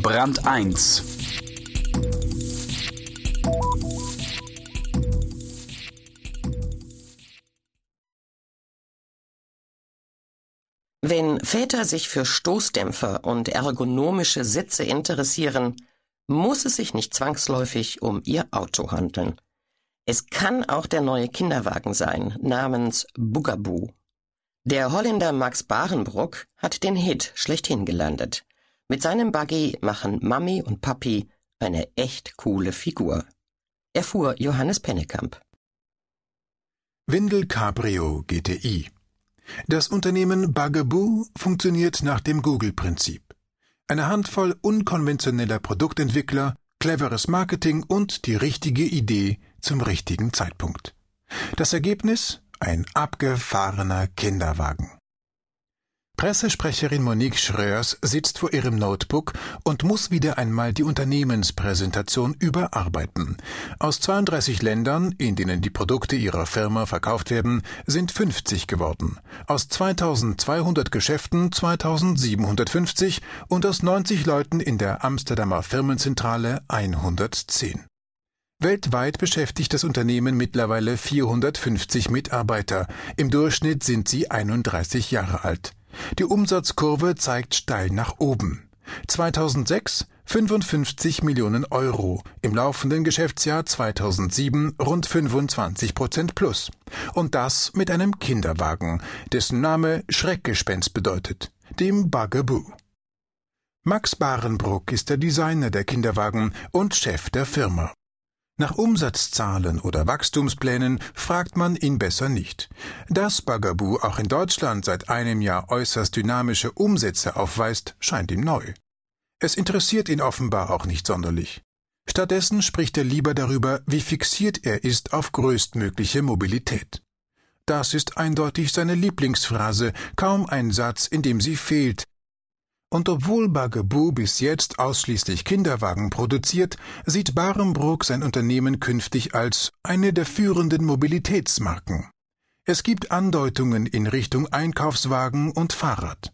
Brand 1 Wenn Väter sich für Stoßdämpfer und ergonomische Sitze interessieren, muss es sich nicht zwangsläufig um ihr Auto handeln. Es kann auch der neue Kinderwagen sein, namens Bugaboo. Der Holländer Max Barenbruck hat den Hit schlechthin gelandet. Mit seinem Buggy machen Mami und Papi eine echt coole Figur. Erfuhr Johannes Pennekamp. Windel Cabrio GTI Das Unternehmen Bugaboo funktioniert nach dem Google-Prinzip. Eine Handvoll unkonventioneller Produktentwickler, cleveres Marketing und die richtige Idee zum richtigen Zeitpunkt. Das Ergebnis? Ein abgefahrener Kinderwagen. Pressesprecherin Monique Schröers sitzt vor ihrem Notebook und muss wieder einmal die Unternehmenspräsentation überarbeiten. Aus 32 Ländern, in denen die Produkte ihrer Firma verkauft werden, sind 50 geworden. Aus 2200 Geschäften 2750 und aus 90 Leuten in der Amsterdamer Firmenzentrale 110. Weltweit beschäftigt das Unternehmen mittlerweile 450 Mitarbeiter. Im Durchschnitt sind sie 31 Jahre alt. Die Umsatzkurve zeigt steil nach oben. 2006 55 Millionen Euro, im laufenden Geschäftsjahr 2007 rund 25 Prozent plus. Und das mit einem Kinderwagen, dessen Name Schreckgespenst bedeutet, dem Bugaboo. Max Barenbruck ist der Designer der Kinderwagen und Chef der Firma. Nach Umsatzzahlen oder Wachstumsplänen fragt man ihn besser nicht. Dass Bagaboo auch in Deutschland seit einem Jahr äußerst dynamische Umsätze aufweist, scheint ihm neu. Es interessiert ihn offenbar auch nicht sonderlich. Stattdessen spricht er lieber darüber, wie fixiert er ist auf größtmögliche Mobilität. Das ist eindeutig seine Lieblingsphrase, kaum ein Satz, in dem sie fehlt, und obwohl Bugaboo bis jetzt ausschließlich Kinderwagen produziert, sieht Barenbrook sein Unternehmen künftig als eine der führenden Mobilitätsmarken. Es gibt Andeutungen in Richtung Einkaufswagen und Fahrrad.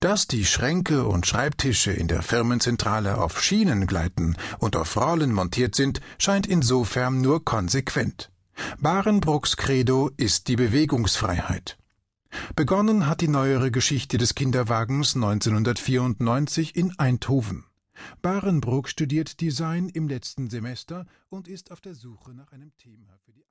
Dass die Schränke und Schreibtische in der Firmenzentrale auf Schienen gleiten und auf Rollen montiert sind, scheint insofern nur konsequent. Barenbrooks Credo ist die Bewegungsfreiheit. Begonnen hat die neuere Geschichte des Kinderwagens 1994 in Eindhoven. Barenbrook studiert Design im letzten Semester und ist auf der Suche nach einem Thema für die